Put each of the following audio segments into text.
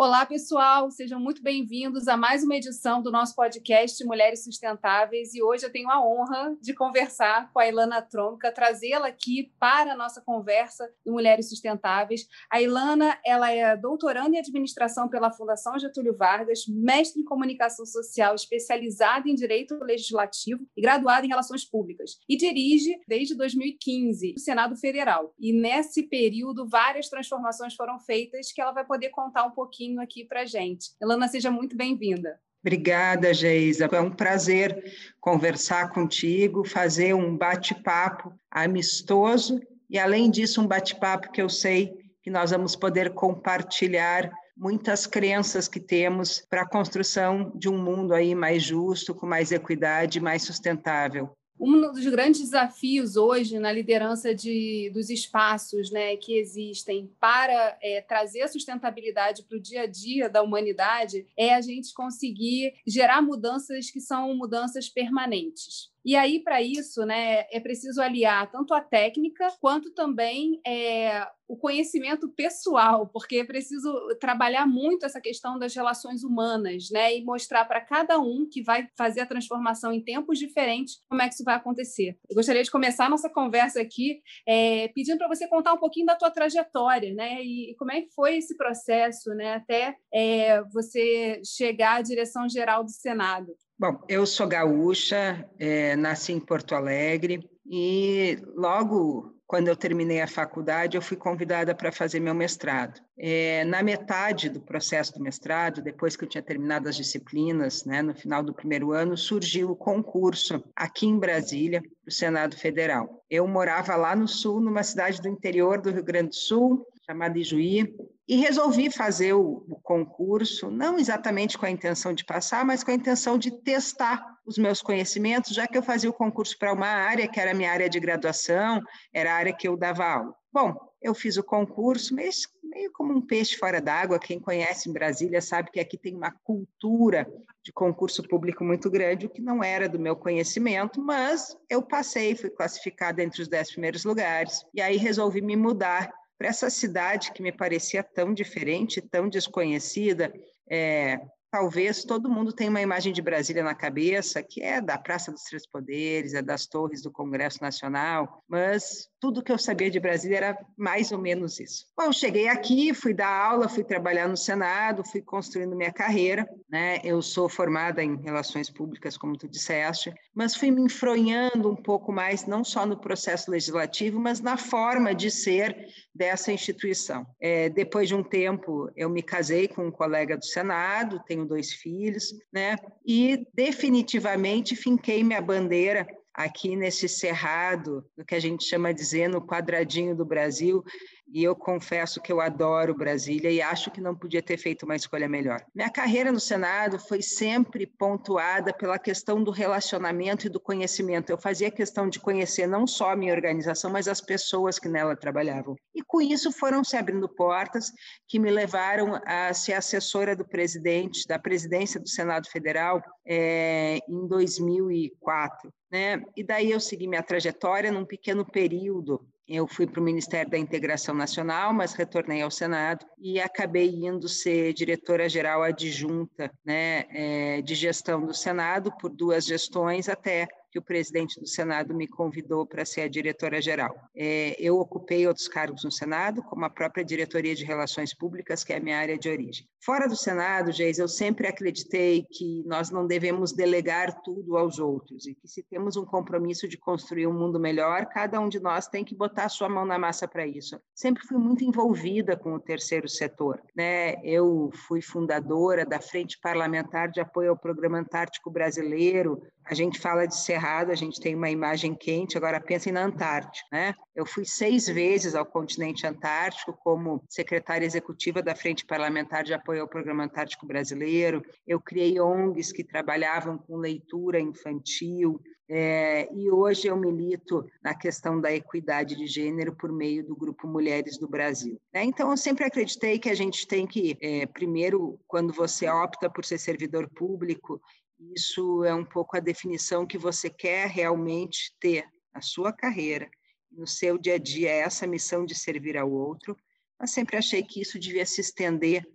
Olá, pessoal, sejam muito bem-vindos a mais uma edição do nosso podcast Mulheres Sustentáveis. E hoje eu tenho a honra de conversar com a Ilana Trônica, trazê-la aqui para a nossa conversa do Mulheres Sustentáveis. A Ilana ela é doutoranda em administração pela Fundação Getúlio Vargas, mestre em comunicação social, especializada em direito legislativo e graduada em relações públicas. E dirige, desde 2015, o Senado Federal. E nesse período, várias transformações foram feitas que ela vai poder contar um pouquinho pouquinho aqui para gente. Elana, seja muito bem-vinda. Obrigada, Geisa. É um prazer conversar contigo, fazer um bate-papo amistoso e, além disso, um bate-papo que eu sei que nós vamos poder compartilhar muitas crenças que temos para a construção de um mundo aí mais justo, com mais equidade, mais sustentável um dos grandes desafios hoje na liderança de, dos espaços né, que existem para é, trazer a sustentabilidade para o dia a dia da humanidade é a gente conseguir gerar mudanças que são mudanças permanentes. E aí, para isso, né, é preciso aliar tanto a técnica quanto também é, o conhecimento pessoal, porque é preciso trabalhar muito essa questão das relações humanas, né, e mostrar para cada um que vai fazer a transformação em tempos diferentes como é que isso vai acontecer. Eu gostaria de começar a nossa conversa aqui é, pedindo para você contar um pouquinho da tua trajetória, né, e, e como é que foi esse processo, né, até é, você chegar à direção geral do Senado. Bom, eu sou gaúcha, é, nasci em Porto Alegre e logo quando eu terminei a faculdade, eu fui convidada para fazer meu mestrado. É, na metade do processo do mestrado, depois que eu tinha terminado as disciplinas, né, no final do primeiro ano, surgiu o concurso aqui em Brasília, para o Senado Federal. Eu morava lá no sul, numa cidade do interior do Rio Grande do Sul, chamada Ijuí, e resolvi fazer o, o, concurso, não exatamente com a intenção de passar, mas com a intenção de testar os meus conhecimentos, já que eu fazia o concurso para uma área que era a minha área de graduação, era a área que eu dava aula. Bom, eu fiz o concurso, meio, meio como um peixe fora d'água. Quem conhece em Brasília sabe que aqui tem uma cultura de concurso público muito grande, o que não era do meu conhecimento, mas eu passei, fui classificada entre os dez primeiros lugares, e aí resolvi me mudar para essa cidade que me parecia tão diferente, tão desconhecida. É, talvez todo mundo tenha uma imagem de Brasília na cabeça, que é da Praça dos Três Poderes, é das torres do Congresso Nacional, mas tudo que eu sabia de Brasília era mais ou menos isso. Bom, cheguei aqui, fui dar aula, fui trabalhar no Senado, fui construindo minha carreira, né? Eu sou formada em relações públicas, como tu disseste, mas fui me enfronhando um pouco mais, não só no processo legislativo, mas na forma de ser dessa instituição. É, depois de um tempo, eu me casei com um colega do Senado, tenho dois filhos, né? E definitivamente finquei minha bandeira aqui nesse cerrado, no que a gente chama de dizer no quadradinho do Brasil, e eu confesso que eu adoro Brasília e acho que não podia ter feito uma escolha melhor. Minha carreira no Senado foi sempre pontuada pela questão do relacionamento e do conhecimento. Eu fazia questão de conhecer não só a minha organização, mas as pessoas que nela trabalhavam. E com isso foram se abrindo portas que me levaram a ser assessora do presidente, da presidência do Senado Federal é, em 2004. Né? E daí eu segui minha trajetória num pequeno período eu fui para o Ministério da Integração Nacional, mas retornei ao Senado e acabei indo ser diretora-geral adjunta né, é, de gestão do Senado por duas gestões até que o presidente do Senado me convidou para ser a diretora-geral. É, eu ocupei outros cargos no Senado, como a própria diretoria de Relações Públicas, que é a minha área de origem. Fora do Senado, Geis, eu sempre acreditei que nós não devemos delegar tudo aos outros e que se temos um compromisso de construir um mundo melhor, cada um de nós tem que botar a sua mão na massa para isso. Sempre fui muito envolvida com o terceiro setor. Né? Eu fui fundadora da Frente Parlamentar de Apoio ao Programa Antártico Brasileiro, a gente fala de Cerrado, a gente tem uma imagem quente, agora pensem na Antártica, né? Eu fui seis vezes ao continente antártico como secretária executiva da Frente Parlamentar de Apoio ao Programa Antártico Brasileiro. Eu criei ONGs que trabalhavam com leitura infantil, é, e hoje eu milito na questão da equidade de gênero por meio do Grupo Mulheres do Brasil. Né? Então, eu sempre acreditei que a gente tem que, é, primeiro, quando você opta por ser servidor público isso é um pouco a definição que você quer realmente ter na sua carreira, no seu dia a dia, é essa missão de servir ao outro. Mas sempre achei que isso devia se estender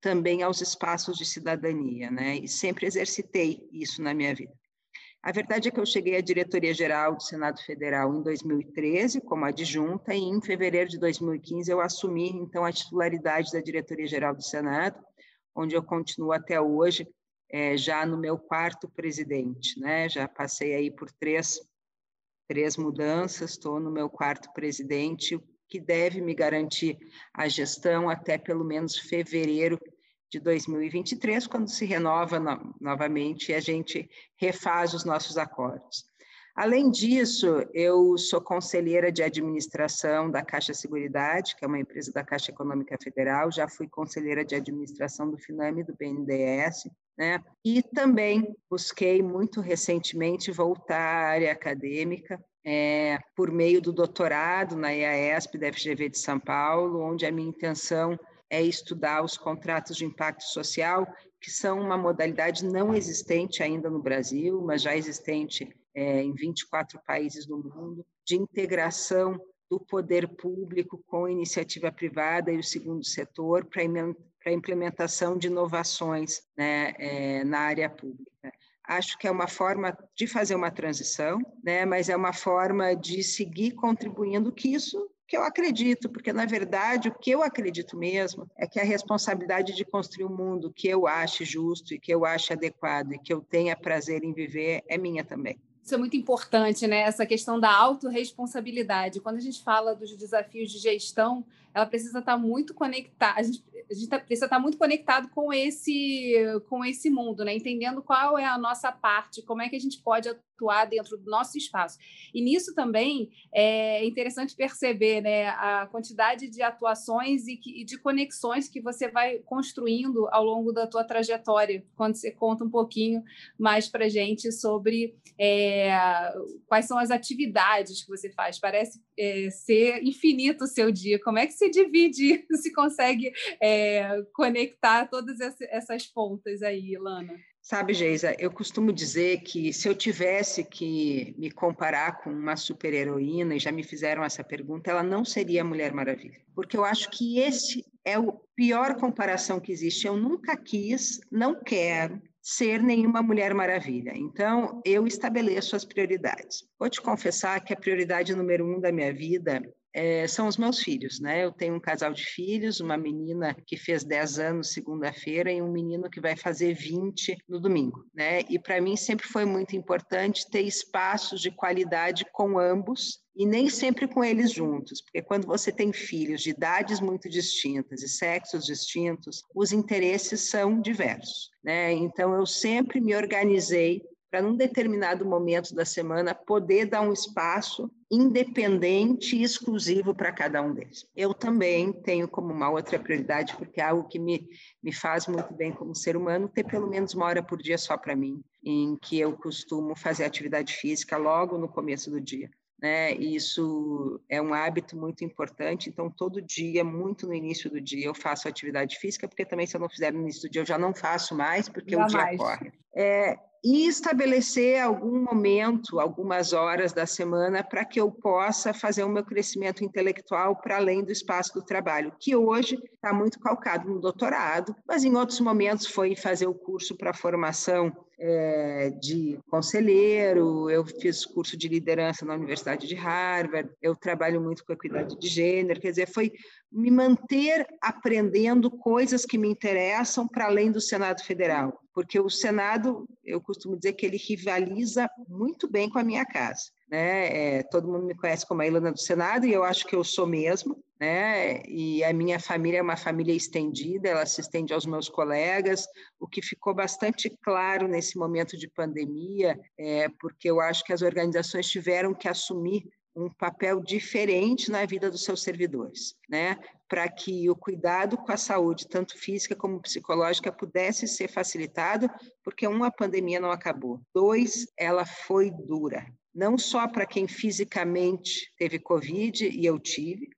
também aos espaços de cidadania, né? E sempre exercitei isso na minha vida. A verdade é que eu cheguei à diretoria-geral do Senado Federal em 2013, como adjunta, e em fevereiro de 2015 eu assumi, então, a titularidade da diretoria-geral do Senado, onde eu continuo até hoje, é, já no meu quarto presidente, né? Já passei aí por três, três mudanças, estou no meu quarto presidente, que deve me garantir a gestão até pelo menos fevereiro de 2023, quando se renova no, novamente e a gente refaz os nossos acordos. Além disso, eu sou conselheira de administração da Caixa Seguridade, que é uma empresa da Caixa Econômica Federal, já fui conselheira de administração do FINAME e do BNDES, né? E também busquei muito recentemente voltar à área acadêmica, é, por meio do doutorado na EASP da FGV de São Paulo, onde a minha intenção é estudar os contratos de impacto social, que são uma modalidade não existente ainda no Brasil, mas já existente é, em 24 países do mundo, de integração do poder público com a iniciativa privada e o segundo setor para a implementação de inovações né, é, na área pública. Acho que é uma forma de fazer uma transição, né, mas é uma forma de seguir contribuindo que isso que eu acredito, porque na verdade o que eu acredito mesmo é que a responsabilidade de construir um mundo que eu ache justo e que eu ache adequado e que eu tenha prazer em viver é minha também. Isso é muito importante, né? Essa questão da autorresponsabilidade. Quando a gente fala dos desafios de gestão, ela precisa estar muito conectada. A gente, a gente tá, precisa estar muito conectado com esse, com esse mundo, né? Entendendo qual é a nossa parte, como é que a gente pode atuar dentro do nosso espaço. E nisso também é interessante perceber né, a quantidade de atuações e, que, e de conexões que você vai construindo ao longo da tua trajetória, quando você conta um pouquinho mais para gente sobre é, quais são as atividades que você faz. Parece é, ser infinito o seu dia. Como é que se divide, se consegue é, conectar todas essas pontas aí, Lana? Sabe, Geisa, eu costumo dizer que se eu tivesse que me comparar com uma super-heroína, e já me fizeram essa pergunta, ela não seria a Mulher Maravilha. Porque eu acho que esse é a pior comparação que existe. Eu nunca quis, não quero ser nenhuma Mulher Maravilha. Então, eu estabeleço as prioridades. Vou te confessar que a prioridade número um da minha vida é, são os meus filhos, né? Eu tenho um casal de filhos, uma menina que fez 10 anos segunda-feira e um menino que vai fazer 20 no domingo, né? E para mim sempre foi muito importante ter espaços de qualidade com ambos e nem sempre com eles juntos, porque quando você tem filhos de idades muito distintas e sexos distintos, os interesses são diversos, né? Então eu sempre me organizei para num determinado momento da semana poder dar um espaço independente e exclusivo para cada um deles. Eu também tenho como uma outra prioridade, porque é algo que me, me faz muito bem como ser humano, ter pelo menos uma hora por dia só para mim, em que eu costumo fazer atividade física logo no começo do dia. Né? Isso é um hábito muito importante, então todo dia, muito no início do dia, eu faço atividade física, porque também se eu não fizer no início do dia, eu já não faço mais, porque o dia mais. corre. É, e estabelecer algum momento, algumas horas da semana, para que eu possa fazer o meu crescimento intelectual para além do espaço do trabalho, que hoje está muito calcado no doutorado, mas em outros momentos foi fazer o curso para formação é, de conselheiro, eu fiz curso de liderança na Universidade de Harvard, eu trabalho muito com equidade de gênero, quer dizer, foi me manter aprendendo coisas que me interessam para além do Senado Federal, porque o Senado, eu costumo dizer que ele rivaliza muito bem com a minha casa. Né? É, todo mundo me conhece como a Ilana do Senado e eu acho que eu sou mesmo, né? E a minha família é uma família estendida, ela se estende aos meus colegas, o que ficou bastante claro nesse momento de pandemia, é, porque eu acho que as organizações tiveram que assumir um papel diferente na vida dos seus servidores, né? Para que o cuidado com a saúde, tanto física como psicológica, pudesse ser facilitado, porque uma, a pandemia não acabou. Dois, ela foi dura, não só para quem fisicamente teve Covid, e eu tive,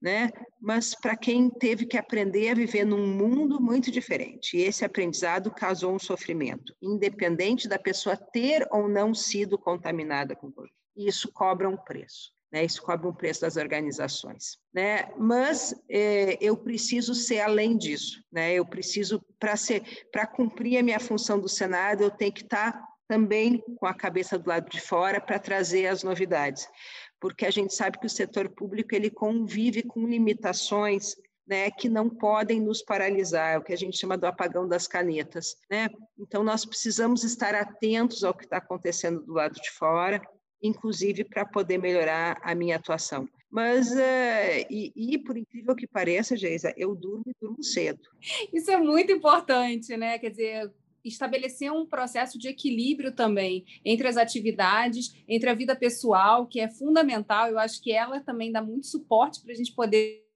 né? Mas para quem teve que aprender a viver num mundo muito diferente. E esse aprendizado causou um sofrimento, independente da pessoa ter ou não sido contaminada com Covid e isso cobra um preço. Né? Isso cobre um preço das organizações. Né? Mas é, eu preciso ser além disso. Né? Eu preciso, para ser, para cumprir a minha função do Senado, eu tenho que estar tá também com a cabeça do lado de fora para trazer as novidades, porque a gente sabe que o setor público ele convive com limitações né, que não podem nos paralisar, é o que a gente chama do apagão das canetas. Né? Então, nós precisamos estar atentos ao que está acontecendo do lado de fora, inclusive para poder melhorar a minha atuação. Mas, uh, e, e, por incrível que pareça, Geisa, eu durmo e durmo cedo. Isso é muito importante, né? Quer dizer, estabelecer um processo de equilíbrio também entre as atividades, entre a vida pessoal, que é fundamental. Eu acho que ela também dá muito suporte para a gente poder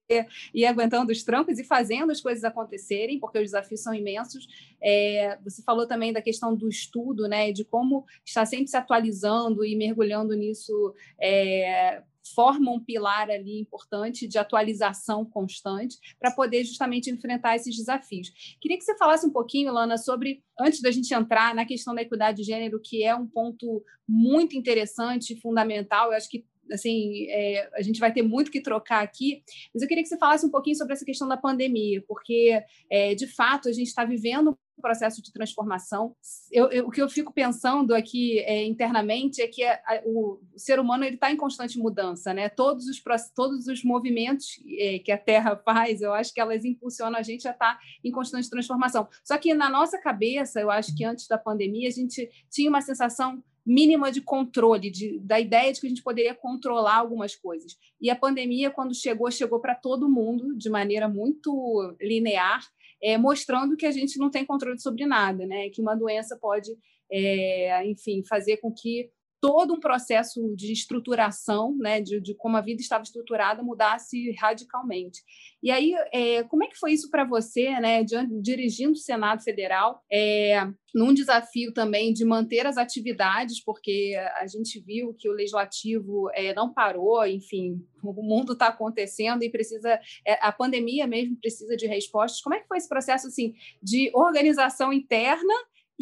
ir aguentando os trancos e fazendo as coisas acontecerem, porque os desafios são imensos. É, você falou também da questão do estudo, né, de como está sempre se atualizando e mergulhando nisso é, forma um pilar ali importante de atualização constante para poder justamente enfrentar esses desafios. Queria que você falasse um pouquinho, Lana, sobre, antes da gente entrar na questão da equidade de gênero, que é um ponto muito interessante e fundamental, eu acho que assim, é, a gente vai ter muito que trocar aqui, mas eu queria que você falasse um pouquinho sobre essa questão da pandemia, porque, é, de fato, a gente está vivendo um processo de transformação. Eu, eu, o que eu fico pensando aqui é, internamente é que a, a, o, ser humano está em constante mudança, né? Todos os, todos os movimentos é, que a Terra faz, eu acho que elas impulsionam a gente a estar tá em constante transformação. Só que na nossa cabeça, eu acho que antes da pandemia, a gente tinha uma sensação mínima de controle, de, da ideia de que a gente poderia controlar algumas coisas. E a pandemia, quando chegou, chegou para todo mundo de maneira muito linear, é, mostrando que a gente não tem controle sobre nada, né? que uma doença pode, é, enfim, fazer com que todo um processo de estruturação, né, de, de, como a vida estava estruturada, mudasse radicalmente. E aí, é, como é que foi isso para você, né, de, dirigindo o Senado Federal, é, num desafio também de manter as atividades, porque a gente viu que o legislativo é, não parou, enfim, o mundo está acontecendo e precisa, é, a pandemia mesmo precisa de respostas. Como é que foi esse processo assim de organização interna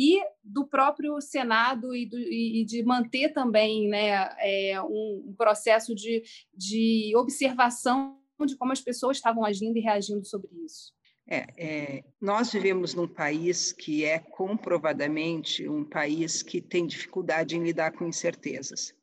e do próprio Senado e, do, e de manter também né, é, um, processo de, de observação de como as pessoas estavam agindo e reagindo sobre isso. É, é, nós vivemos num país que é comprovadamente um país que tem dificuldade em lidar com incertezas.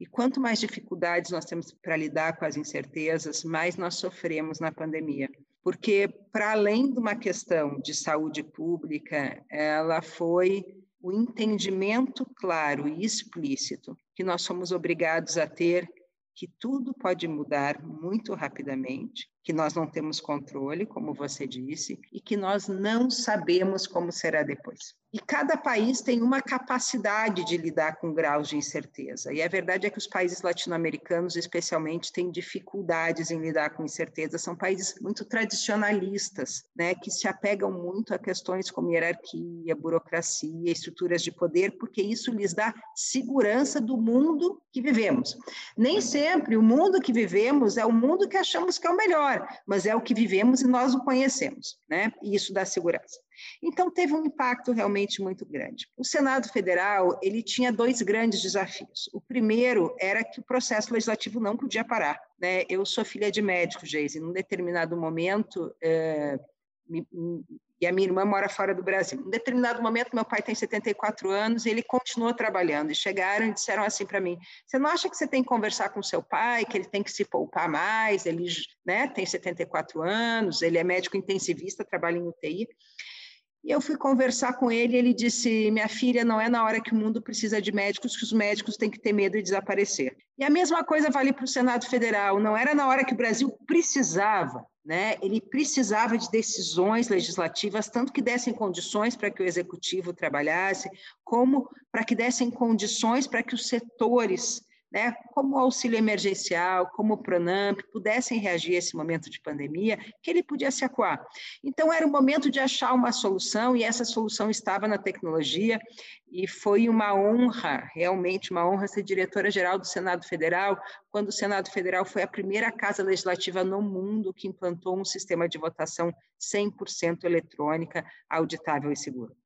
E quanto mais dificuldades nós temos para lidar com as incertezas, mais nós sofremos na pandemia porque, para além de uma questão de saúde pública, ela foi o entendimento claro e explícito que nós somos obrigados a ter que tudo pode mudar muito rapidamente, que nós não temos controle, como você disse, e que nós não sabemos como será depois. E cada país tem uma capacidade de lidar com graus de incerteza. E a verdade é que os países latino-americanos, especialmente, têm dificuldades em lidar com incerteza. São países muito tradicionalistas, né, que se apegam muito a questões como hierarquia, burocracia, estruturas de poder, porque isso lhes dá segurança do mundo que vivemos. Nem sempre o mundo que vivemos é o mundo que achamos que é o melhor, mas é o que vivemos e nós o conhecemos, né? E isso dá segurança. Então, teve um impacto realmente muito grande. O Senado Federal, ele tinha dois grandes desafios. O primeiro era que o processo legislativo não podia parar. Né? Eu sou filha de médico, Geise, em um determinado momento, me, e a minha irmã mora fora do Brasil. Em determinado momento, meu pai tem 74 anos e ele continuou trabalhando. E chegaram e disseram assim para mim: Você não acha que você tem que conversar com seu pai, que ele tem que se poupar mais? Ele né, tem 74 anos, ele é médico intensivista, trabalha em UTI. E eu fui conversar com ele ele disse: Minha filha, não é na hora que o mundo precisa de médicos que os médicos têm que ter medo de desaparecer. E a mesma coisa vale para o Senado Federal: não era na hora que o Brasil precisava, né? ele precisava de decisões legislativas, tanto que dessem condições para que o executivo trabalhasse, como para que dessem condições para que os setores né, como auxílio emergencial, como o Pronamp, pudessem reagir a esse momento de pandemia, que ele podia se acuar. Então, era o momento de achar uma solução, e essa solução estava na tecnologia, e foi uma honra, realmente uma honra, ser diretora-geral do Senado Federal, quando o Senado Federal foi a primeira casa legislativa no mundo que implantou um sistema de votação 100% eletrônica, auditável e seguro.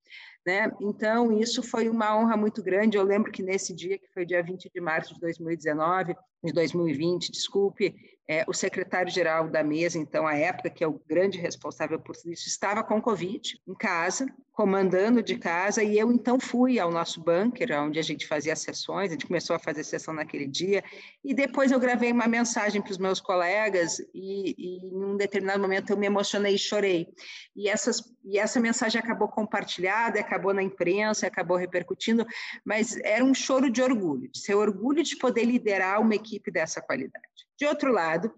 Né? Então, isso foi uma honra muito grande. Eu lembro que nesse dia, que foi dia 20 de março de 2019, de 2020, desculpe, é, o secretário-geral da mesa, então, à época, que é o grande responsável por isso, estava com Covid em casa, comandando de casa, e eu então fui ao nosso bunker, onde a gente fazia sessões, a gente começou a fazer sessão naquele dia, e depois eu gravei uma mensagem para os meus colegas, e, e, em um determinado momento eu me emocionei e chorei. E, essas, e essa mensagem acabou compartilhada, acabou na imprensa, acabou repercutindo, mas era um choro de orgulho, de ser orgulho de poder liderar uma equipe dessa qualidade. De outro lado,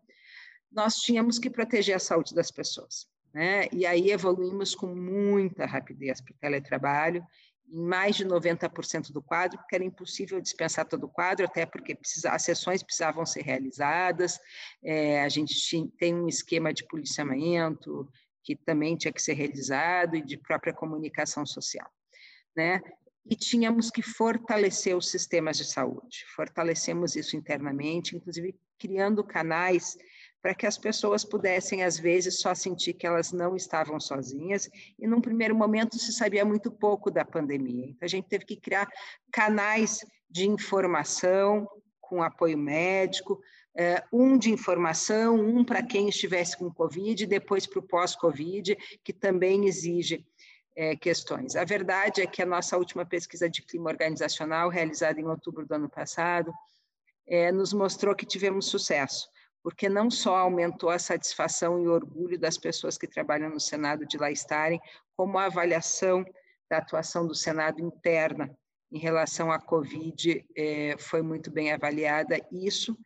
nós tínhamos que proteger a saúde das pessoas. Né? E aí evoluímos com muita rapidez para o teletrabalho, em mais de 90% do quadro, porque era impossível dispensar todo o quadro, até porque precisa, as sessões precisavam ser realizadas, é, a gente tinha, tem um esquema de policiamento que também tinha que ser realizado e de própria comunicação social. Né? E tínhamos que fortalecer os sistemas de saúde, fortalecemos isso internamente, inclusive criando canais para que as pessoas pudessem, às vezes, só sentir que elas não estavam sozinhas, e num primeiro momento se sabia muito pouco da pandemia. Então, a gente teve que criar canais de informação com apoio médico, eh, um de informação, um para quem estivesse com Covid, depois para o pós-Covid, que também exige é, questões. A verdade é que a nossa última pesquisa de clima organizacional, realizada em outubro do ano passado, é, nos mostrou que tivemos sucesso porque não só aumentou a satisfação e orgulho das pessoas que trabalham no Senado de lá estarem, como a avaliação da atuação do Senado interna em relação à Covid é, foi muito bem avaliada. Isso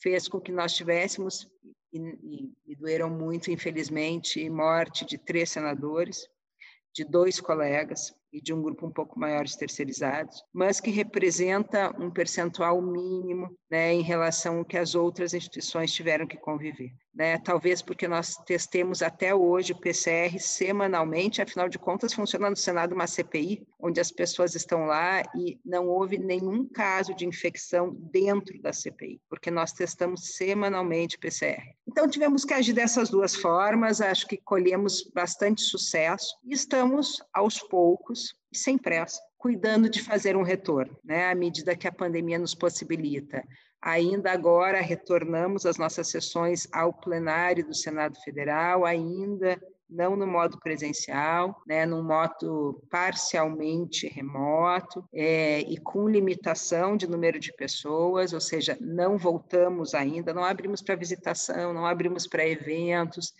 fez com que nós tivéssemos, e, e, e doeram muito, infelizmente, morte de três senadores, de dois colegas, e de um grupo um pouco maior de terceirizados, mas que representa um percentual mínimo né, em relação ao que as outras instituições tiveram que conviver. Né? Talvez porque nós testemos até hoje o PCR semanalmente, afinal de contas, funciona no Senado uma CPI, onde as pessoas estão lá e não houve nenhum caso de infecção dentro da CPI, porque nós testamos semanalmente PCR. Então, tivemos que agir dessas duas formas, acho que colhemos bastante sucesso e estamos, aos poucos, sem pressa, cuidando de fazer um retorno, né, à medida que a pandemia nos possibilita. Ainda agora retornamos as nossas sessões ao plenário do Senado Federal, ainda não no modo presencial, né, num modo parcialmente remoto é, e com limitação de número de pessoas, ou seja, não voltamos ainda, não abrimos para visitação, não abrimos para eventos,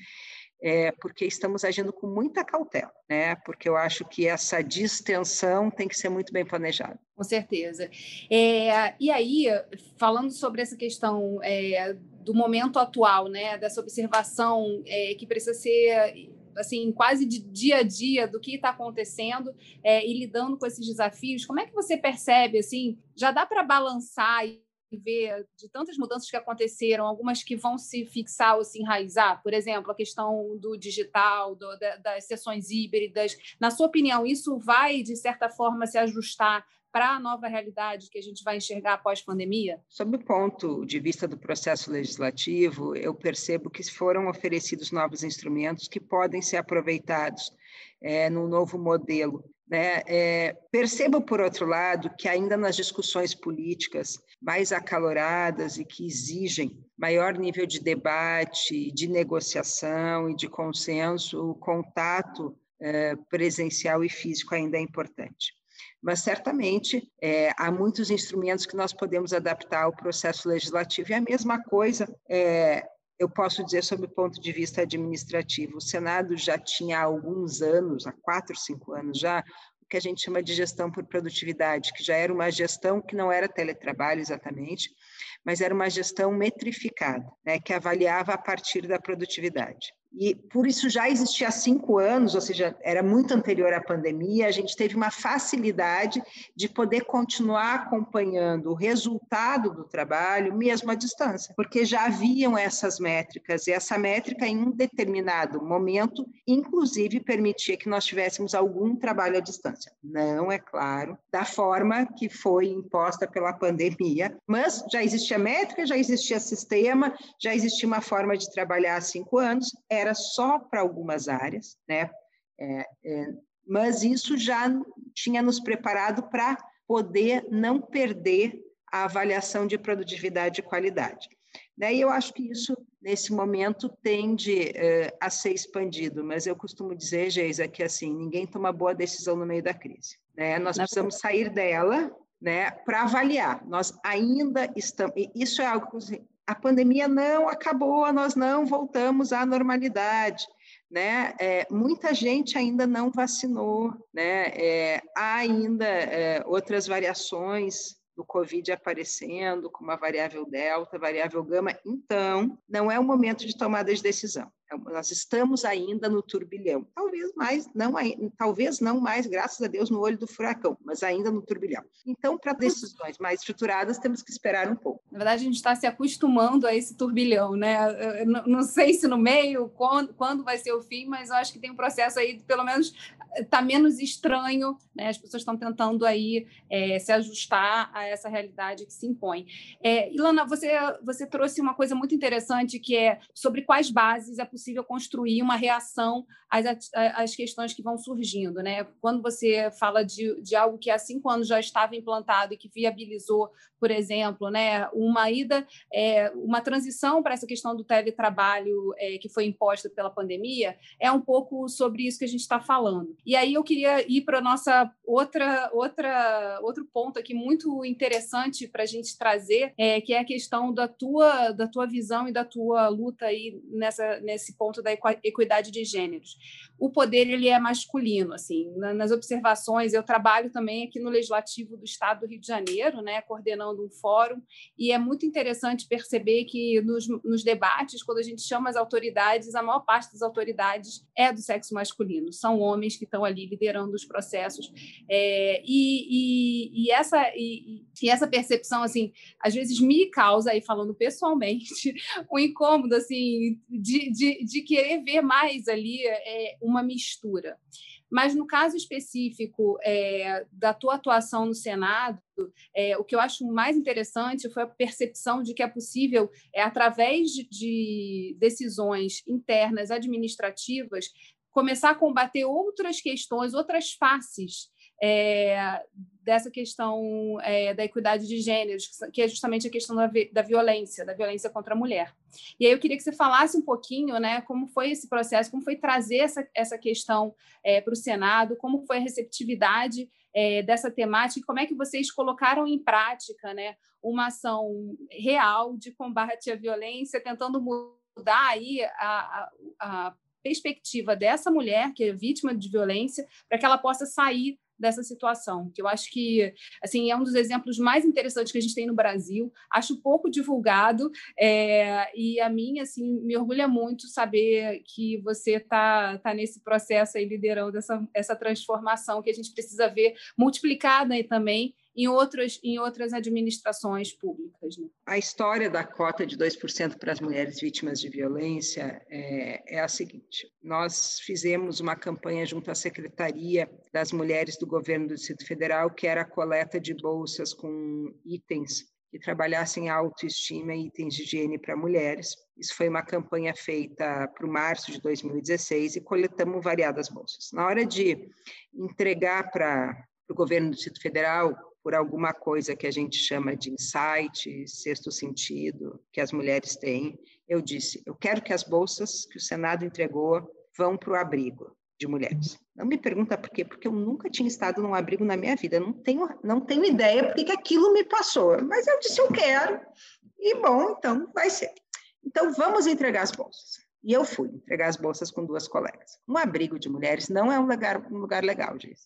é, porque estamos agindo com muita cautela, né? Porque eu acho que essa distensão tem que ser muito bem planejada. Com certeza. É, e aí, falando sobre essa questão é, do momento atual, né? Dessa observação é, que precisa ser assim quase de dia a dia do que está acontecendo é, e lidando com esses desafios. Como é que você percebe assim? Já dá para balançar ver de tantas mudanças que aconteceram, algumas que vão se fixar ou se enraizar? Por exemplo, a questão do digital, do, das sessões híbridas. Na sua opinião, isso vai, de certa forma, se ajustar para a nova realidade que a gente vai enxergar após pandemia? Sob o ponto de vista do processo legislativo, eu percebo que foram oferecidos novos instrumentos que podem ser aproveitados é, no novo modelo né? É, percebo, por outro lado, que ainda nas discussões políticas mais acaloradas e que exigem maior nível de debate, de negociação e de consenso, o contato é, presencial e físico ainda é importante. Mas, certamente, é, há muitos instrumentos que nós podemos adaptar ao processo legislativo, e a mesma coisa é, eu posso dizer sob o ponto de vista administrativo. O Senado já tinha há alguns anos, há quatro, cinco anos já, o que a gente chama de gestão por produtividade, que já era uma gestão que não era teletrabalho exatamente, mas era uma gestão metrificada, né, que avaliava a partir da produtividade. E por isso já existia há cinco anos, ou seja, era muito anterior à pandemia, a gente teve uma facilidade de poder continuar acompanhando o resultado do trabalho, mesmo à distância, porque já haviam essas métricas, e essa métrica, em um determinado momento, inclusive permitia que nós tivéssemos algum trabalho à distância. Não, é claro, da forma que foi imposta pela pandemia, mas já existia métrica, já existia sistema, já existia uma forma de trabalhar há cinco anos, era era só para algumas áreas, né? É, é, mas isso já tinha nos preparado para poder não perder a avaliação de produtividade e qualidade. Né? E eu acho que isso, nesse momento, tende uh, a ser expandido, mas eu costumo dizer, Geisa, que assim, ninguém toma boa decisão no meio da crise. Né? Nós precisamos sair dela né, para avaliar. Nós ainda estamos. Isso é algo que a pandemia não acabou, nós não voltamos à normalidade né? É, muita gente ainda não vacinou, né? É, há ainda é, outras variações do Covid aparecendo, como a variável delta, variável gama. Então, não é o momento de tomada de decisão. É nós estamos ainda no turbilhão. Talvez mais, não, talvez não mais, graças a Deus, no olho do furacão, mas ainda no turbilhão. Então, para decisões mais estruturadas, temos que esperar um pouco. Na verdade, a gente está se acostumando a esse turbilhão, né? Não, não sei se no meio, quando, quando vai ser o fim, mas eu acho que tem um processo aí, pelo menos está menos estranho, né? As pessoas estão tentando aí é, se ajustar a essa realidade que se impõe. É, Ilana, você, você trouxe uma coisa muito interessante que é sobre quais bases é possível construir uma reação às, às questões que vão surgindo, né? Quando você fala de, de algo que há cinco anos já estava implantado e que viabilizou, por exemplo, né, uma ida, é, uma transição para essa questão do teletrabalho é, que foi imposta pela pandemia, é um pouco sobre isso que a gente está falando. E aí eu queria ir para nossa outra outra outro ponto aqui muito interessante para a gente trazer, é, que é a questão da tua da tua visão e da tua luta aí nessa nesse ponto da equidade de gêneros. O poder ele é masculino, assim, nas observações. Eu trabalho também aqui no Legislativo do Estado do Rio de Janeiro, né, coordenando um fórum, e é muito interessante perceber que nos, nos debates, quando a gente chama as autoridades, a maior parte das autoridades é do sexo masculino, são homens que estão ali liderando os processos. É, e, e, e, essa, e, e, essa percepção, assim, às vezes me causa, aí falando pessoalmente, um incômodo, assim, de, de, querer ver mais ali é, uma mistura. Mas no caso específico é, da tua atuação no Senado, é, o que eu acho mais interessante foi a percepção de que é possível, é, através de decisões internas administrativas, começar a combater outras questões, outras faces é, dessa questão é, da equidade de gêneros, que é justamente a questão da, da, violência, da violência contra a mulher. E aí eu queria que você falasse um pouquinho, né, como foi esse processo, como foi trazer essa, essa questão é, para o Senado, como foi a receptividade é, dessa temática e como é que vocês colocaram em prática, né, uma ação real de combate à violência, tentando mudar aí a, a, a perspectiva dessa mulher que é vítima de violência para que ela possa sair dessa situação, que eu acho que assim é um dos exemplos mais interessantes que a gente tem no Brasil. Acho pouco divulgado é, e a mim assim me orgulha muito saber que você está tá nesse processo aí liderando essa, essa transformação que a gente precisa ver multiplicada aí também em outras, em outras administrações públicas. Né? A história da cota de 2% para as mulheres vítimas de violência é, é, a seguinte: nós fizemos uma campanha junto à Secretaria das Mulheres do Governo do Distrito Federal, que era a coleta de bolsas com itens que trabalhassem autoestima e itens de higiene para mulheres. Isso foi uma campanha feita para o março de 2016 e coletamos variadas bolsas. Na hora de entregar para o governo do Distrito Federal por alguma coisa que a gente chama de insight, sexto sentido, que as mulheres têm, eu disse: eu quero que as bolsas que o Senado entregou vão para o abrigo de mulheres. Não me pergunta por quê, porque eu nunca tinha estado num abrigo na minha vida. não tenho, não tenho ideia porque que aquilo me passou. Mas eu disse, eu quero. E bom, então vai ser. Então vamos entregar as bolsas. E eu fui entregar as bolsas com duas colegas. Um abrigo de mulheres não é um lugar, um lugar legal, gente.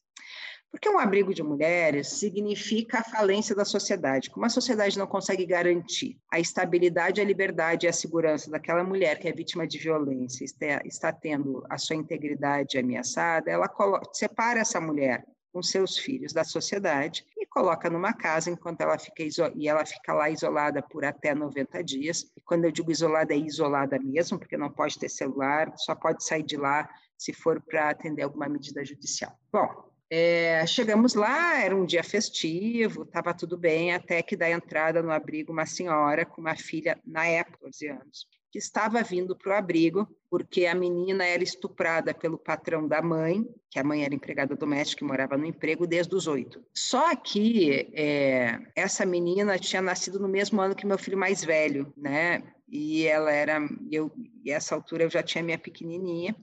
Porque um abrigo de mulheres significa a falência da sociedade. Como a sociedade não consegue garantir a estabilidade, a liberdade e a segurança daquela mulher que é vítima de violência, está, tendo a sua integridade ameaçada, ela separa essa mulher com seus filhos da sociedade e coloca numa casa enquanto ela fica e ela fica lá isolada por até 90 dias. E quando eu digo isolada, é isolada mesmo, porque não pode ter celular, só pode sair de lá se for para atender alguma medida judicial. Bom, é, chegamos lá, era um dia festivo, estava tudo bem, até que dá entrada no abrigo uma senhora com uma filha, na época, 14 anos. que estava vindo para o abrigo, porque a menina era estuprada pelo patrão da mãe, que a mãe era empregada doméstica e morava no emprego desde os oito. Só que é, essa menina tinha nascido no mesmo ano que meu filho mais velho, né? E ela era, eu, e essa altura eu já tinha minha pequenininha.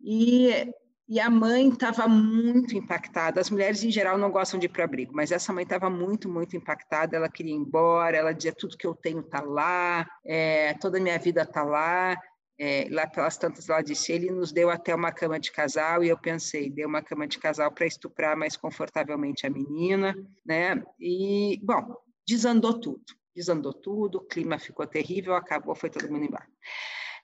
E e a mãe estava muito impactada. As mulheres, em geral, não gostam de ir para abrigo, mas essa mãe estava muito, muito impactada. Ela queria ir embora, ela dizia: tudo que eu tenho está lá, é, toda a minha vida está lá. É, lá pelas tantas, ela disse: ele nos deu até uma cama de casal. E eu pensei: deu uma cama de casal para estuprar mais confortavelmente a menina, né? E, bom, desandou tudo. Desandou tudo, o clima ficou terrível, acabou, foi todo mundo embora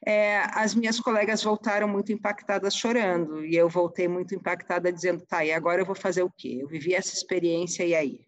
é, as minhas colegas voltaram muito impactadas chorando, e eu voltei muito impactada dizendo, tá, e agora eu vou fazer o quê? Eu vivi essa experiência, e aí?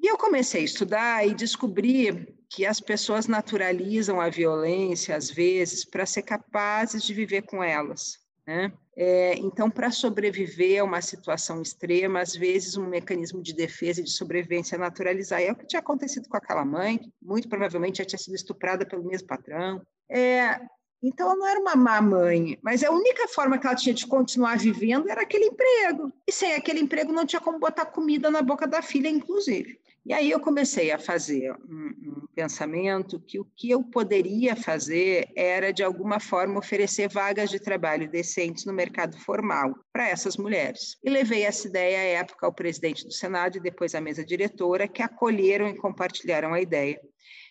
E eu comecei a estudar e descobri que as pessoas naturalizam a violência, às vezes, para ser capazes de viver com elas. Né? É, então, para sobreviver a uma situação extrema, às vezes um mecanismo de defesa e de sobrevivência é naturalizar. É o que tinha acontecido com aquela mãe, que muito provavelmente já tinha sido estuprada pelo mesmo patrão, é, então, ela não era uma má mãe, mas a única forma que ela tinha de continuar vivendo era aquele emprego. E sem aquele emprego não tinha como botar comida na boca da filha, inclusive. E aí eu comecei a fazer um, um pensamento que o que eu poderia fazer era, de alguma forma, oferecer vagas de trabalho decentes no mercado formal para essas mulheres. E levei essa ideia à época ao presidente do Senado e depois à mesa diretora, que acolheram e compartilharam a ideia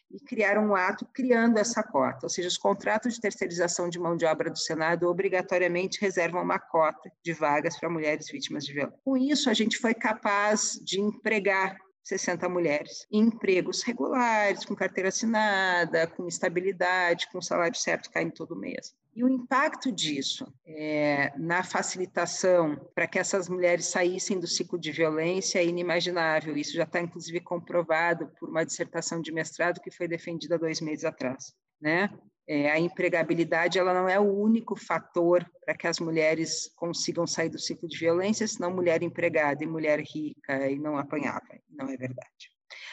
e criaram um ato criando essa cota, ou seja, os contratos de terceirização de mão de obra do Senado obrigatoriamente reservam uma cota de vagas para mulheres vítimas de violência. Com isso, a gente foi capaz de empregar 60 mulheres em empregos regulares, com carteira assinada, com estabilidade, com salário certo caindo todo mês. E o impacto disso é, na facilitação para que essas mulheres saíssem do ciclo de violência é inimaginável. Isso já está, inclusive, comprovado por uma dissertação de mestrado que foi defendida dois meses atrás. Né? É, a empregabilidade ela não é o único fator para que as mulheres consigam sair do ciclo de violência, senão mulher empregada e mulher rica e não apanhava. Não é verdade.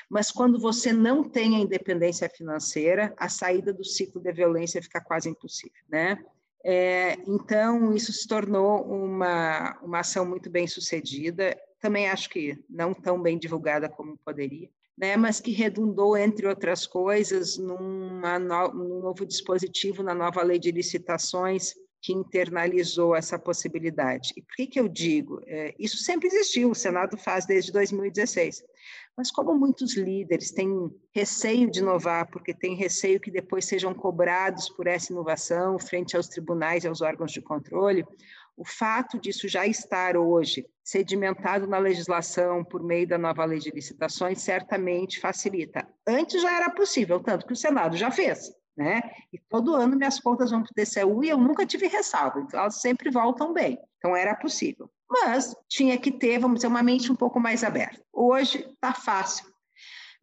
Mas quando você não tem a independência financeira, a saída do ciclo de violência fica quase impossível, né? É, então, isso se tornou uma, uma ação muito bem sucedida, também acho que não tão bem divulgada como poderia, né, mas que redundou, entre outras coisas, numa no, num novo dispositivo na nova lei de licitações, que internalizou essa possibilidade. E por que, que eu digo? É, isso sempre existiu, o Senado faz desde 2016. Mas como muitos líderes têm receio de inovar, porque têm receio que depois sejam cobrados por essa inovação frente aos tribunais e aos órgãos de controle, o fato disso já estar hoje sedimentado na legislação por meio da nova lei de licitações certamente facilita. Antes já era possível, tanto que o Senado já fez. Né? E todo ano minhas contas vão para o TCU e eu nunca tive ressalva, então elas sempre voltam bem. Então era possível mas tinha que ter, vamos dizer, uma mente um pouco mais aberta. Hoje está fácil.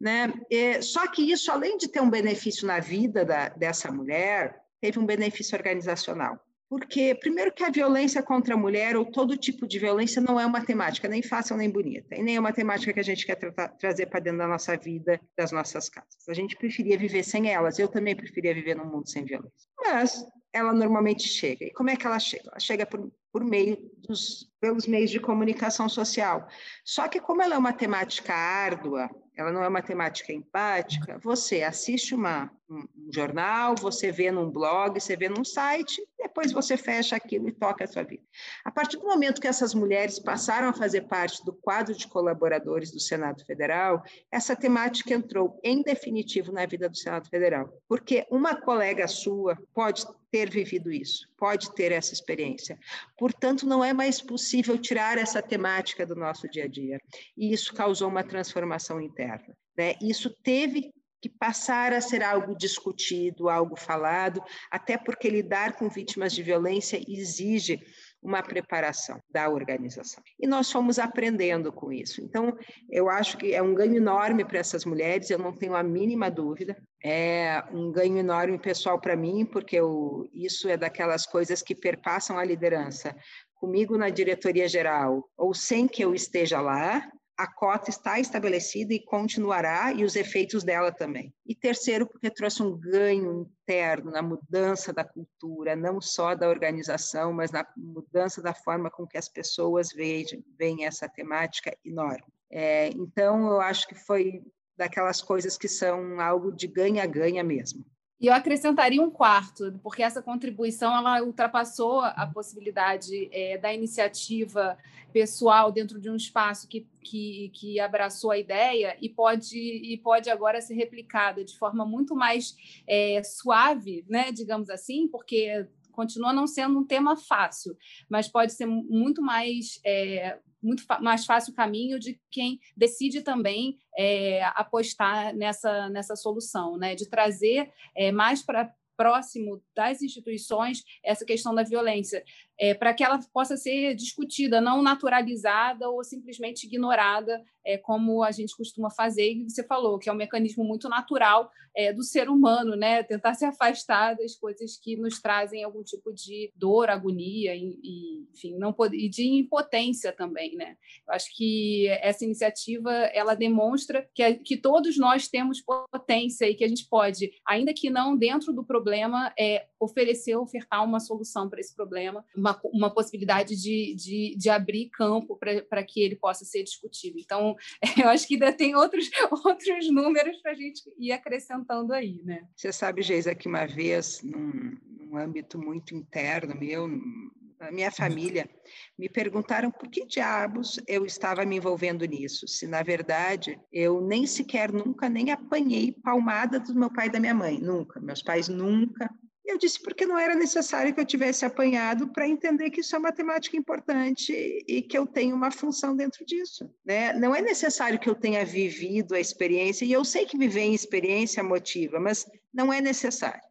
Né? E, só que isso, além de ter um benefício na vida da, dessa mulher, teve um benefício organizacional. Porque, primeiro, que a violência contra a mulher, ou todo tipo de violência, não é uma temática nem fácil nem bonita, e nem é uma temática que a gente quer tra trazer para dentro da nossa vida, das nossas casas. A gente preferia viver sem elas, eu também preferia viver num mundo sem violência. Mas ela normalmente chega. E como é que ela chega? Ela chega por, por meio dos, pelos meios de comunicação social. Só que como ela é uma temática árdua, ela não é uma temática empática, você assiste uma, um, jornal, você vê num blog, você vê num site, depois você fecha aquilo e toca a sua vida. A partir do momento que essas mulheres passaram a fazer parte do quadro de colaboradores do Senado Federal, essa temática entrou em definitivo na vida do Senado Federal, porque uma colega sua pode ter vivido isso, pode ter essa experiência. Portanto, não é mais possível tirar essa temática do nosso dia a dia. E isso causou uma transformação interna. Né? Isso teve que passar a ser algo discutido, algo falado, até porque lidar com vítimas de violência exige uma preparação da organização. E nós fomos aprendendo com isso. Então, eu acho que é um ganho enorme para essas mulheres, eu não tenho a mínima dúvida. É um ganho enorme pessoal para mim, porque eu, isso é daquelas coisas que perpassam a liderança. Comigo na diretoria geral, ou sem que eu esteja lá, a cota está estabelecida e continuará, e os efeitos dela também. E terceiro, porque trouxe um ganho interno na mudança da cultura, não só da organização, mas na mudança da forma com que as pessoas veem, essa temática enorme. É, então, eu acho que foi daquelas coisas que são algo de ganha-ganha mesmo. E eu acrescentaria um quarto, porque essa contribuição ela ultrapassou a possibilidade é, da iniciativa pessoal dentro de um espaço que, que, que, abraçou a ideia e pode, e pode agora ser replicada de forma muito mais é, suave, né, digamos assim, porque continua não sendo um tema fácil, mas pode ser muito mais é, muito mais fácil o caminho de quem decide também é, apostar nessa, nessa solução, né? de trazer é, mais para próximo das instituições essa questão da violência é, para que ela possa ser discutida, não naturalizada ou simplesmente ignorada, é, como a gente costuma fazer. E você falou que é um mecanismo muito natural é, do ser humano, né? Tentar se afastar das coisas que nos trazem algum tipo de dor, agonia e, e enfim, não pode, e de impotência também, né? Eu acho que essa iniciativa ela demonstra que, que todos nós temos potência e que a gente pode, ainda que não dentro do problema, é, oferecer, ofertar uma solução para esse problema, uma, uma possibilidade de, de, de abrir campo para que ele possa ser discutido. Então, eu acho que ainda tem outros, outros números para a gente ir acrescentando aí, né? Você sabe, Geisa, que uma vez, num, num âmbito muito interno meu, a minha família, me perguntaram por que diabos eu estava me envolvendo nisso, se na verdade eu nem sequer nunca nem apanhei palmada do meu pai e da minha mãe, nunca. Meus pais nunca eu disse porque não era necessário que eu tivesse apanhado para entender que isso é uma temática importante e que eu tenho uma função dentro disso. Né? Não é necessário que eu tenha vivido a experiência, e eu sei que viver em experiência motiva, mas não é necessário.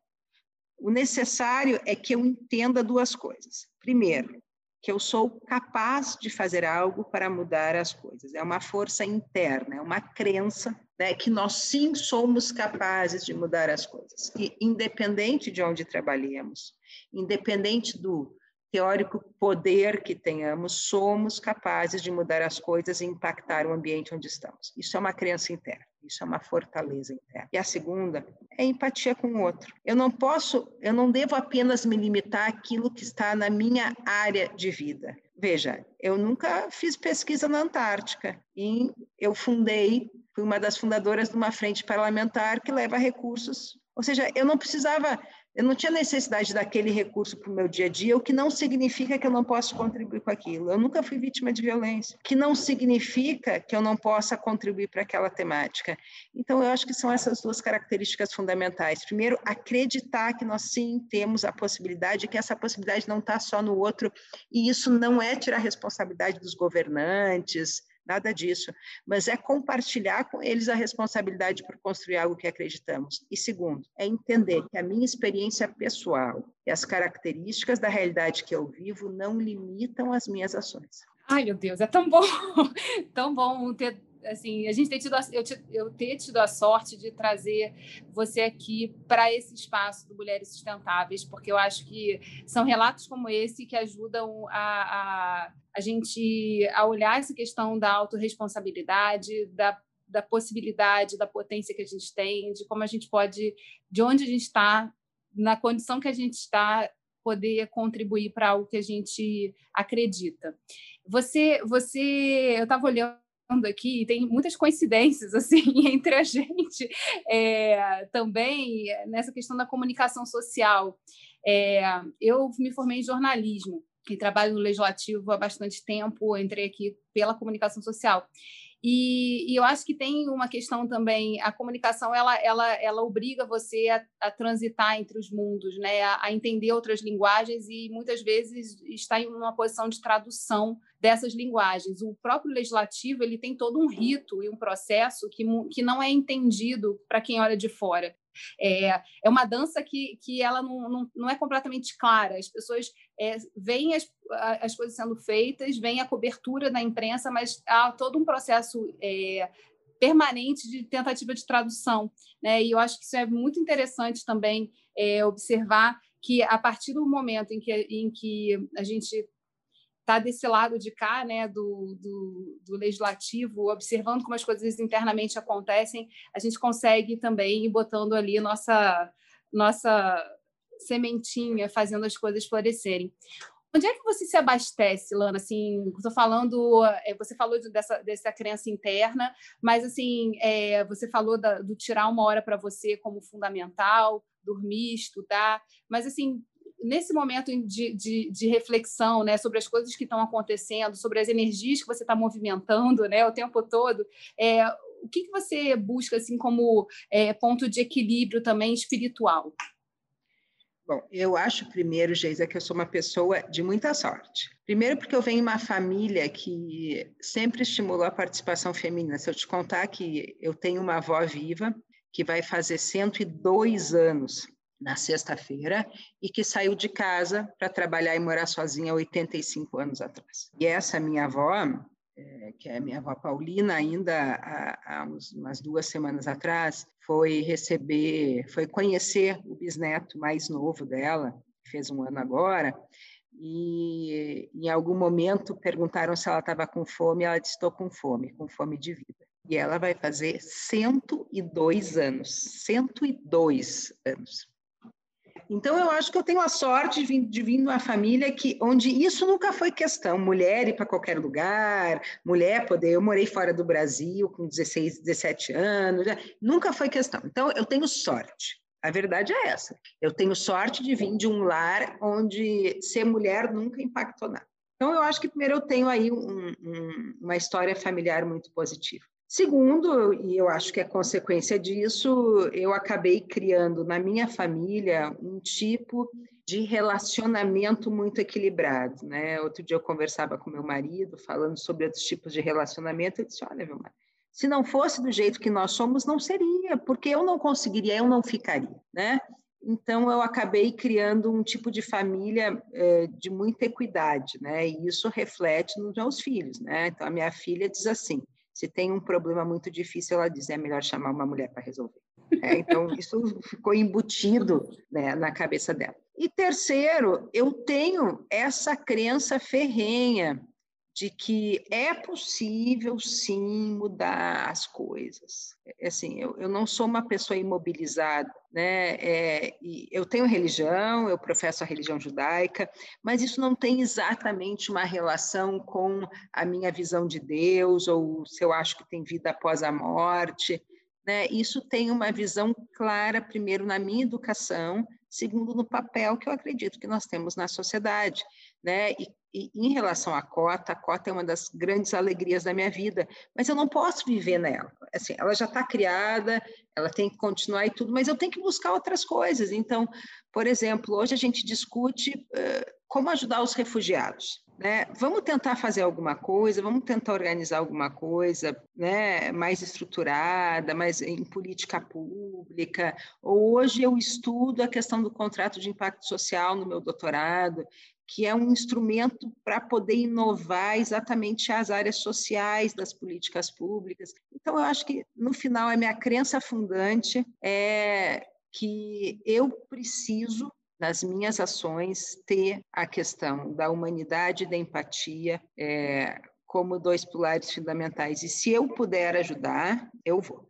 O necessário é que eu entenda duas coisas. Primeiro, que eu sou capaz de fazer algo para mudar as coisas. É uma força interna, é uma crença né, que nós sim somos capazes de mudar as coisas. E independente de onde trabalhemos, independente do teórico poder que tenhamos, somos capazes de mudar as coisas e impactar o ambiente onde estamos. Isso é uma crença interna. Isso é uma fortaleza interna. E a segunda é empatia com o outro. Eu não posso, eu não devo apenas me limitar àquilo que está na minha área de vida. Veja, eu nunca fiz pesquisa na Antártica e eu fundei, fui uma das fundadoras de uma frente parlamentar que leva recursos. Ou seja, eu não precisava eu não tinha necessidade daquele recurso para o meu dia a dia, o que não significa que eu não posso contribuir com aquilo. Eu nunca fui vítima de violência, que não significa que eu não possa contribuir para aquela temática. Então, eu acho que são essas duas características fundamentais. Primeiro, acreditar que nós sim temos a possibilidade, que essa possibilidade não está só no outro, e isso não é tirar a responsabilidade dos governantes, nada disso, mas é compartilhar com eles a responsabilidade por construir algo que acreditamos. E segundo, é entender que a minha experiência pessoal e as características da realidade que eu vivo não limitam as minhas ações. Ai, meu Deus, é tão bom, tão bom ter assim, a gente ter tido eu, eu ter tido a sorte de trazer você aqui para esse espaço do Mulheres Sustentáveis, porque eu acho que são relatos como esse que ajudam a, a, a gente a olhar essa questão da autorresponsabilidade, da da possibilidade, da potência que a gente tem, de como a gente pode, de onde a gente está, na condição que a gente está, poder contribuir para algo que a gente acredita. Você, você, eu estava olhando aqui, tem muitas coincidências assim entre a gente é, também nessa questão da comunicação social. É, eu me formei em jornalismo e trabalho no legislativo há bastante tempo, entrei aqui pela comunicação social. E, e, eu acho que tem uma questão também, a comunicação ela, ela, ela obriga você a, a transitar entre os mundos, né? A, a, entender outras linguagens e muitas vezes está em uma posição de tradução dessas linguagens. O próprio legislativo ele tem todo um rito e um processo que, que não é entendido para quem olha de fora. É, é uma dança que, que ela não, não, não é completamente clara. As pessoas é, veem as, as coisas sendo feitas, veem a cobertura da imprensa, mas há todo um processo é, permanente de tentativa de tradução. Né? E eu acho que isso é muito interessante também é, observar que, a partir do momento em que, em que a gente tá desse lado de cá, né, do, do, do, legislativo, observando como as coisas internamente acontecem, a gente consegue também ir botando ali nossa nossa sementinha, fazendo as coisas florescerem. Onde é que você se abastece, Lana? Assim, estou falando, é, você falou dessa, dessa crença interna, mas assim, é, você falou da, do tirar uma hora para você como fundamental, dormir, estudar, mas assim, nesse momento de, de, de, reflexão, né, sobre as coisas que estão acontecendo, sobre as energias que você está movimentando, né, o tempo todo, é, o que, que você busca assim como é, ponto de equilíbrio também espiritual? Bom, eu acho primeiro, Geisa, que eu sou uma pessoa de muita sorte. Primeiro porque eu venho de uma família que sempre estimulou a participação feminina. Se eu te contar que eu tenho uma avó viva que vai fazer 102 anos na sexta-feira e que saiu de casa para trabalhar e morar sozinha 85 anos atrás. E essa minha avó, é, que é minha avó Paulina, ainda há, há uns, umas duas semanas atrás, foi receber, foi conhecer o bisneto mais novo dela, fez um ano agora, e em algum momento perguntaram se ela estava com fome, ela disse: estou com fome, com fome de vida. E ela vai fazer 102 anos, 102 anos. Então, eu acho que eu tenho a sorte de vir, de vir numa família que, onde isso nunca foi questão. Mulher ir para qualquer lugar, mulher poder. Eu morei fora do Brasil com 16, 17 anos, nunca foi questão. Então, eu tenho sorte. A verdade é essa. Eu tenho sorte de vir de um lar onde ser mulher nunca impactou nada. Então, eu acho que primeiro eu tenho aí um, um, uma história familiar muito positiva. Segundo, e eu acho que é consequência disso, eu acabei criando na minha família um tipo de relacionamento muito equilibrado, né? Outro dia eu conversava com meu marido, falando sobre outros tipos de relacionamento, eu disse, olha, meu marido, se não fosse do jeito que nós somos, não seria, porque eu não conseguiria, eu não ficaria, né? Então, eu acabei criando um tipo de família eh, de muita equidade, né? E isso reflete nos meus filhos, né? Então, a minha filha diz assim, se tem um problema muito difícil, ela diz, é melhor chamar uma mulher para resolver. É, então, isso ficou embutido né, na cabeça dela. E terceiro, eu tenho essa crença ferrenha de que é possível sim mudar as coisas. É, assim, eu, eu não sou uma pessoa imobilizada, né? É, eu tenho religião, eu professo a religião judaica, mas isso não tem exatamente uma relação com a minha visão de Deus ou se eu acho que tem vida após a morte. Né? Isso tem uma visão clara, primeiro, na minha educação, segundo, no papel que eu acredito que nós temos na sociedade. Né? E e em relação à cota, a cota é uma das grandes alegrias da minha vida, mas eu não posso viver nela. Assim, ela já está criada, ela tem que continuar e tudo, mas eu tenho que buscar outras coisas. Então, por exemplo, hoje a gente discute uh, como ajudar os refugiados. Né? Vamos tentar fazer alguma coisa, vamos tentar organizar alguma coisa né, mais estruturada, mais em política pública. Hoje eu estudo a questão do contrato de impacto social no meu doutorado, que é um instrumento para poder inovar exatamente as áreas sociais das políticas públicas. Então, eu acho que, no final, a minha crença fundante é que eu preciso, nas minhas ações, ter a questão da humanidade da empatia é, como dois pilares fundamentais. E se eu puder ajudar, eu vou.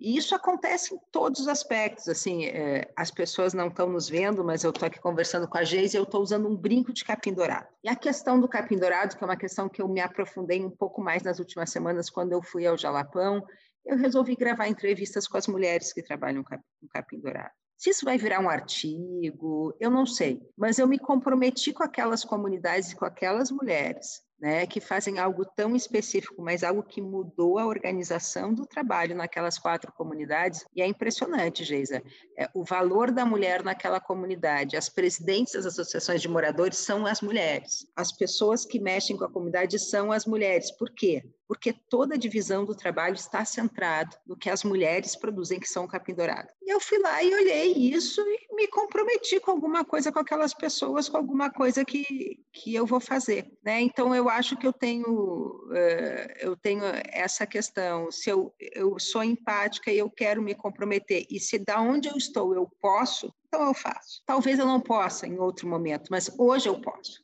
E isso acontece em todos os aspectos. Assim, é, as pessoas não estão nos vendo, mas eu estou aqui conversando com a Geise e eu estou usando um brinco de capim dourado. E a questão do capim dourado, que é uma questão que eu me aprofundei um pouco mais nas últimas semanas, quando eu fui ao Jalapão, eu resolvi gravar entrevistas com as mulheres que trabalham com capim dourado. Se isso vai virar um artigo, eu não sei, mas eu me comprometi com aquelas comunidades e com aquelas mulheres né, que fazem algo tão específico, mas algo que mudou a organização do trabalho naquelas quatro comunidades. E é impressionante, Geisa, é, o valor da mulher naquela comunidade. As presidentes das associações de moradores são as mulheres. As pessoas que mexem com a comunidade são as mulheres. Por quê? Porque toda a divisão do trabalho está centrada no que as mulheres produzem, que são o capim dourado. E eu fui lá e olhei isso e me comprometi com alguma coisa com aquelas pessoas, com alguma coisa que, que eu vou fazer. Né? Então, eu acho que eu tenho, uh, eu tenho essa questão, se eu, eu sou empática e eu quero me comprometer, e se da onde eu estou eu posso, então eu faço. Talvez eu não possa em outro momento, mas hoje eu posso.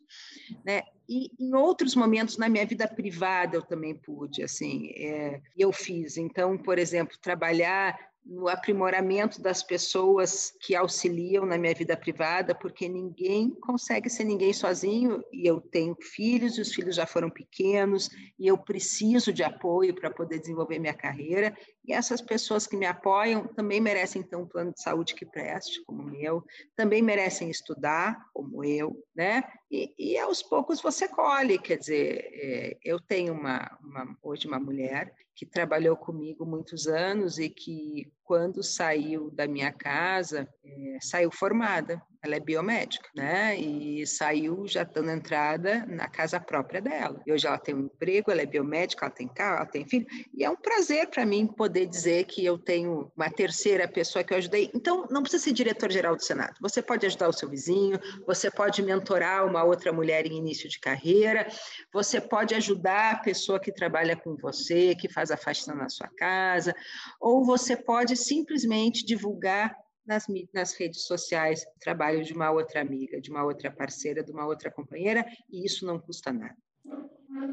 Né? E em outros momentos na minha vida privada eu também pude, assim, é, eu fiz. Então, por exemplo, trabalhar no aprimoramento das pessoas que auxiliam na minha vida privada, porque ninguém consegue ser ninguém sozinho, e eu tenho filhos, e os filhos já foram pequenos, e eu preciso de apoio para poder desenvolver minha carreira, e essas pessoas que me apoiam também merecem ter um plano de saúde que preste, como o meu, também merecem estudar, como eu, né? E, e aos poucos você colhe, quer dizer, é, eu tenho uma, uma, hoje uma mulher que trabalhou comigo muitos anos e que, quando saiu da minha casa, é, saiu formada ela é biomédica, né? E saiu já dando entrada na casa própria dela. E hoje ela tem um emprego, ela é biomédica, ela tem carro, ela tem filho. E é um prazer para mim poder dizer que eu tenho uma terceira pessoa que eu ajudei. Então, não precisa ser diretor-geral do Senado. Você pode ajudar o seu vizinho, você pode mentorar uma outra mulher em início de carreira, você pode ajudar a pessoa que trabalha com você, que faz a faxina na sua casa, ou você pode simplesmente divulgar nas, nas redes sociais o trabalho de uma outra amiga, de uma outra parceira, de uma outra companheira, e isso não custa nada.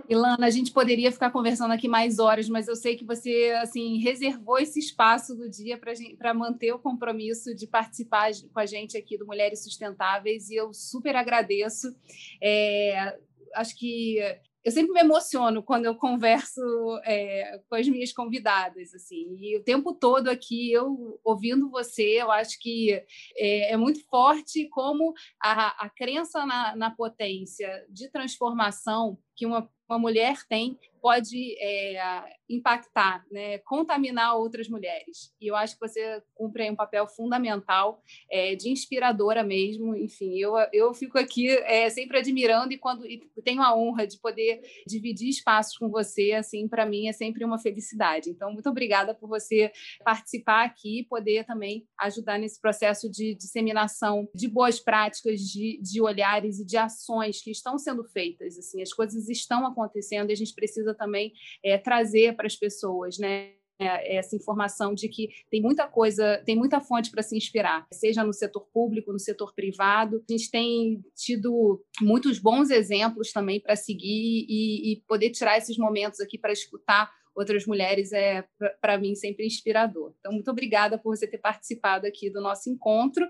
Ilana, a gente poderia ficar conversando aqui mais horas, mas eu sei que você assim reservou esse espaço do dia para manter o compromisso de participar com a gente aqui do Mulheres Sustentáveis e eu super agradeço. É, acho que eu sempre me emociono quando eu converso é, com as minhas convidadas, assim, e o tempo todo aqui eu ouvindo você, eu acho que é, é muito forte como a, a crença na, na potência de transformação que uma, uma mulher tem pode é, impactar, né, contaminar outras mulheres. E eu acho que você cumpre um papel fundamental é, de inspiradora mesmo. Enfim, eu, eu fico aqui é, sempre admirando e quando e tenho a honra de poder dividir espaços com você, assim, para mim é sempre uma felicidade. Então, muito obrigada por você participar aqui e poder também ajudar nesse processo de disseminação de boas práticas, de, de olhares e de ações que estão sendo feitas. Assim, as coisas estão acontecendo e a gente precisa também é, trazer para as pessoas, né? essa informação de que tem muita coisa, tem muita fonte para se inspirar, seja no setor público, no setor privado. A gente tem tido muitos bons exemplos também para seguir e, e, poder tirar esses momentos aqui para escutar outras mulheres é, para mim, sempre inspirador. Então, muito obrigada por você ter participado aqui do nosso encontro.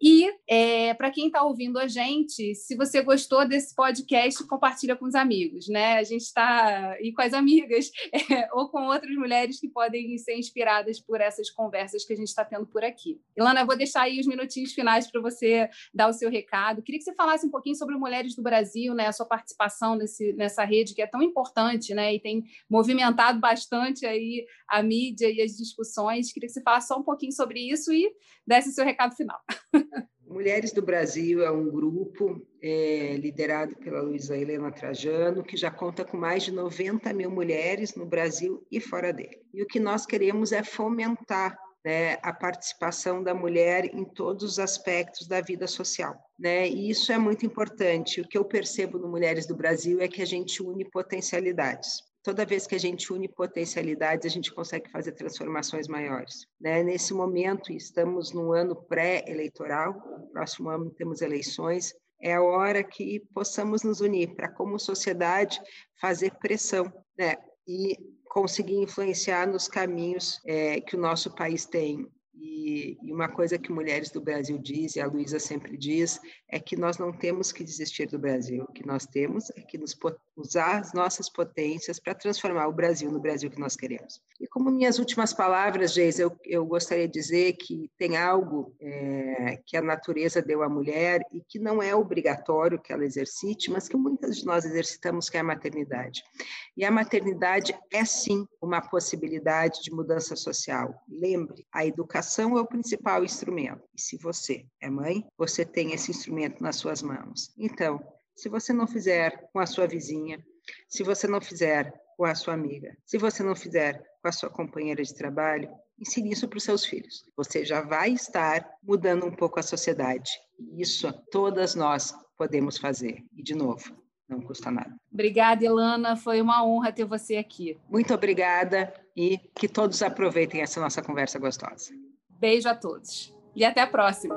E, é, para quem está ouvindo a gente, se você gostou desse podcast, compartilha com os amigos, né? A gente está, e com as amigas, é, ou com outras mulheres que podem ser inspiradas por essas conversas que a gente está tendo por aqui. Ilana, eu vou deixar aí os minutinhos finais para você dar o seu recado. Queria que você falasse um pouquinho sobre Mulheres do Brasil, né? A sua participação nesse, nessa rede que é tão importante, né? E tem movimentado bastante aí a mídia e as discussões. Queria que você falasse só um pouquinho sobre isso e desse seu recado final. Mulheres do Brasil é um grupo é, liderado pela Luísa Helena Trajano, que já conta com mais de 90 mil mulheres no Brasil e fora dele. E o que nós queremos é fomentar né, a participação da mulher em todos os aspectos da vida social. Né? E isso é muito importante. O que eu percebo no Mulheres do Brasil é que a gente une potencialidades toda vez que a gente une potencialidades, a gente consegue fazer transformações maiores. Né? Nesse momento, estamos no ano pré-eleitoral, próximo ano temos eleições, é a hora que possamos nos unir para, como sociedade, fazer pressão né? e conseguir influenciar nos caminhos é, que o nosso país tem. E, uma coisa que mulheres do Brasil diz, e a Luísa sempre diz, é que nós não temos que desistir do Brasil. O que nós temos é que nos usar as nossas potências para transformar o Brasil no Brasil que nós queremos. E como minhas últimas palavras, Geis, eu, eu gostaria de dizer que tem algo é, que a natureza deu à mulher e que não é obrigatório que ela exercite, mas que muitas de nós exercitamos, que é a maternidade. E a maternidade é sim uma possibilidade de mudança social. Lembre, a educação é o principal instrumento. E se você é mãe, você tem esse instrumento nas suas mãos. Então, se você não fizer com a sua vizinha, se você não fizer com a sua amiga, se você não fizer com a sua companheira de trabalho, ensine isso para os seus filhos. Você já vai estar mudando um pouco a sociedade. E isso todas nós podemos fazer. E, de novo, não custa nada. Obrigada, Ilana. Foi uma honra ter você aqui. Muito obrigada e que todos aproveitem essa nossa conversa gostosa. Beijo a todos e até a próxima.